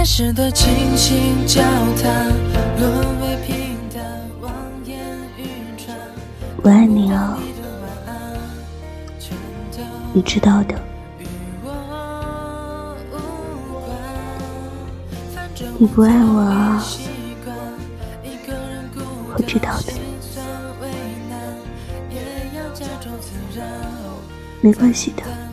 开始的倾心交谈，沦为平淡。望眼欲穿，我爱你哦，你知道的，你不爱我，我知道的。没关系的。